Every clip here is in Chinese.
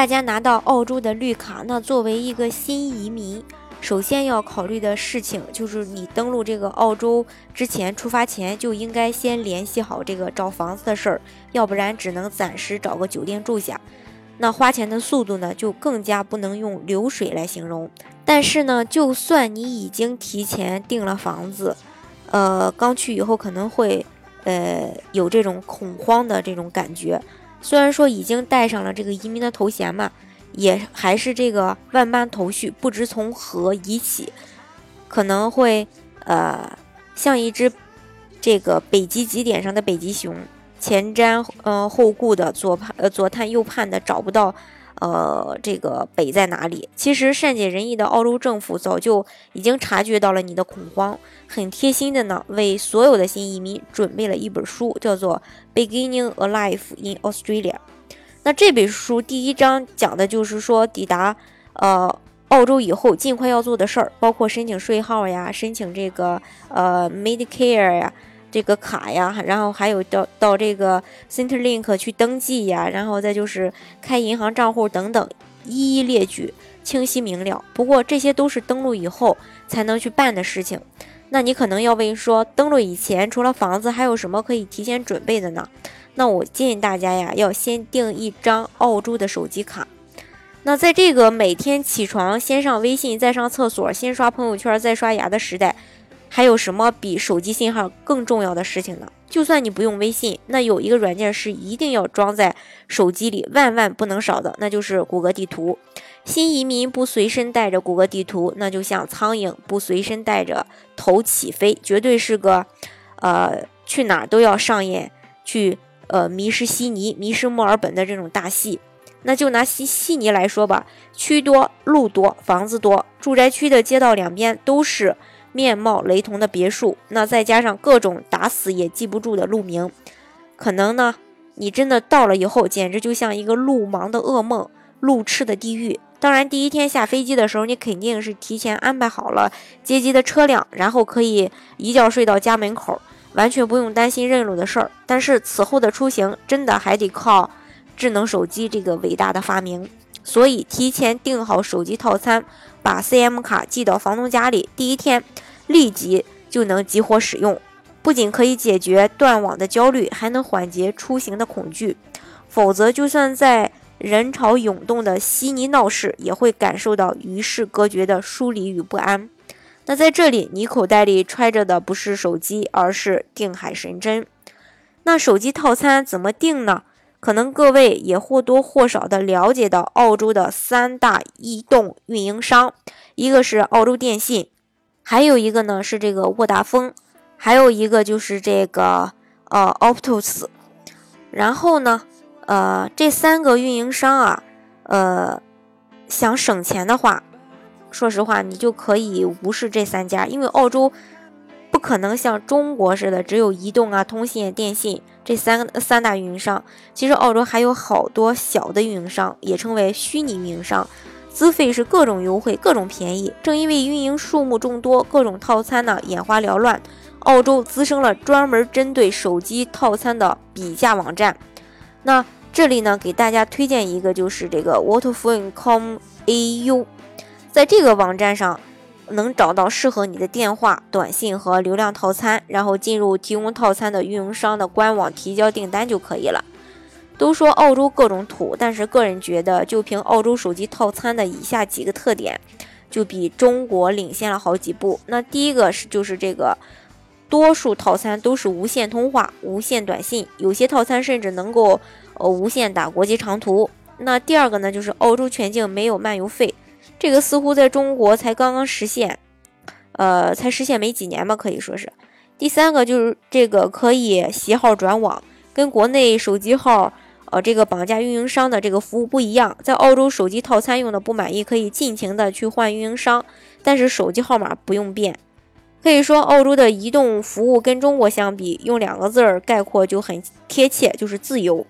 大家拿到澳洲的绿卡，那作为一个新移民，首先要考虑的事情就是你登陆这个澳洲之前，出发前就应该先联系好这个找房子的事儿，要不然只能暂时找个酒店住下。那花钱的速度呢，就更加不能用流水来形容。但是呢，就算你已经提前订了房子，呃，刚去以后可能会呃有这种恐慌的这种感觉。虽然说已经带上了这个移民的头衔嘛，也还是这个万般头绪不知从何移起，可能会呃像一只这个北极极点上的北极熊，前瞻呃后顾的左盼呃左探右盼的找不到。呃，这个北在哪里？其实善解人意的澳洲政府早就已经察觉到了你的恐慌，很贴心的呢，为所有的新移民准备了一本书，叫做《Beginning a Life in Australia》。那这本书第一章讲的就是说抵达呃澳洲以后尽快要做的事儿，包括申请税号呀，申请这个呃 Medicare 呀。这个卡呀，然后还有到到这个 Centrelink 去登记呀，然后再就是开银行账户等等，一一列举，清晰明了。不过这些都是登录以后才能去办的事情。那你可能要问说，登录以前除了房子，还有什么可以提前准备的呢？那我建议大家呀，要先订一张澳洲的手机卡。那在这个每天起床先上微信，再上厕所，先刷朋友圈，再刷牙的时代。还有什么比手机信号更重要的事情呢？就算你不用微信，那有一个软件是一定要装在手机里，万万不能少的，那就是谷歌地图。新移民不随身带着谷歌地图，那就像苍蝇不随身带着头起飞，绝对是个，呃，去哪儿都要上演去呃迷失悉尼、迷失墨尔本的这种大戏。那就拿悉悉尼来说吧，区多、路多、房子多，住宅区的街道两边都是。面貌雷同的别墅，那再加上各种打死也记不住的路名，可能呢，你真的到了以后，简直就像一个路盲的噩梦，路痴的地狱。当然，第一天下飞机的时候，你肯定是提前安排好了接机的车辆，然后可以一觉睡到家门口，完全不用担心认路的事儿。但是此后的出行，真的还得靠智能手机这个伟大的发明。所以，提前订好手机套餐，把 CM 卡寄到房东家里，第一天立即就能激活使用。不仅可以解决断网的焦虑，还能缓解出行的恐惧。否则，就算在人潮涌动的悉尼闹市，也会感受到与世隔绝的疏离与不安。那在这里，你口袋里揣着的不是手机，而是定海神针。那手机套餐怎么定呢？可能各位也或多或少的了解到澳洲的三大移动运营商，一个是澳洲电信，还有一个呢是这个沃达丰，还有一个就是这个呃 Optus。然后呢，呃这三个运营商啊，呃想省钱的话，说实话你就可以无视这三家，因为澳洲。可能像中国似的，只有移动啊、通信、电信这三三大运营商。其实澳洲还有好多小的运营商，也称为虚拟运营商，资费是各种优惠、各种便宜。正因为运营数目众多，各种套餐呢眼花缭乱，澳洲滋生了专门针对手机套餐的比价网站。那这里呢，给大家推荐一个，就是这个 Waterphone.com.au，在这个网站上。能找到适合你的电话、短信和流量套餐，然后进入提供套餐的运营商的官网提交订单就可以了。都说澳洲各种土，但是个人觉得，就凭澳洲手机套餐的以下几个特点，就比中国领先了好几步。那第一个是就是这个，多数套餐都是无线通话、无线短信，有些套餐甚至能够呃无线打国际长途。那第二个呢，就是澳洲全境没有漫游费。这个似乎在中国才刚刚实现，呃，才实现没几年吧，可以说是。第三个就是这个可以携号转网，跟国内手机号呃，这个绑架运营商的这个服务不一样，在澳洲手机套餐用的不满意，可以尽情的去换运营商，但是手机号码不用变。可以说，澳洲的移动服务跟中国相比，用两个字儿概括就很贴切，就是自由。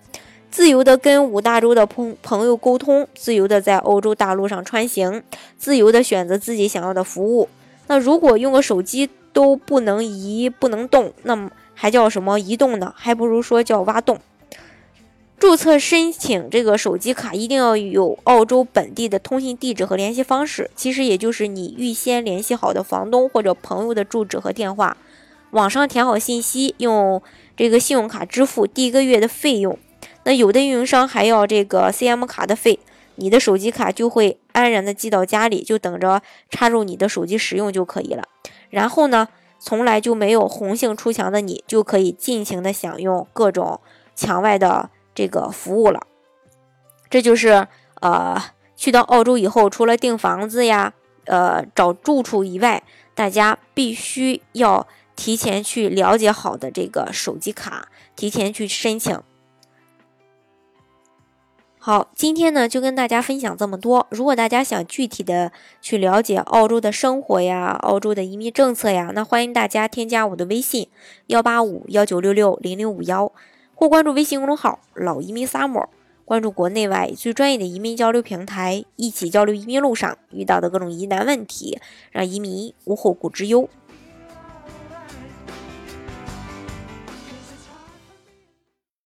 自由的跟五大洲的朋朋友沟通，自由的在欧洲大陆上穿行，自由的选择自己想要的服务。那如果用个手机都不能移、不能动，那么还叫什么移动呢？还不如说叫挖洞。注册申请这个手机卡一定要有澳洲本地的通信地址和联系方式，其实也就是你预先联系好的房东或者朋友的住址和电话。网上填好信息，用这个信用卡支付第一个月的费用。那有的运营商还要这个 CM 卡的费，你的手机卡就会安然的寄到家里，就等着插入你的手机使用就可以了。然后呢，从来就没有红杏出墙的你，就可以尽情的享用各种墙外的。这个服务了，这就是呃，去到澳洲以后，除了订房子呀，呃，找住处以外，大家必须要提前去了解好的这个手机卡，提前去申请。好，今天呢就跟大家分享这么多。如果大家想具体的去了解澳洲的生活呀，澳洲的移民政策呀，那欢迎大家添加我的微信幺八五幺九六六零零五幺。或关注微信公众号“老移民 summer”，关注国内外最专业的移民交流平台，一起交流移民路上遇到的各种疑难问题，让移民无后顾之忧。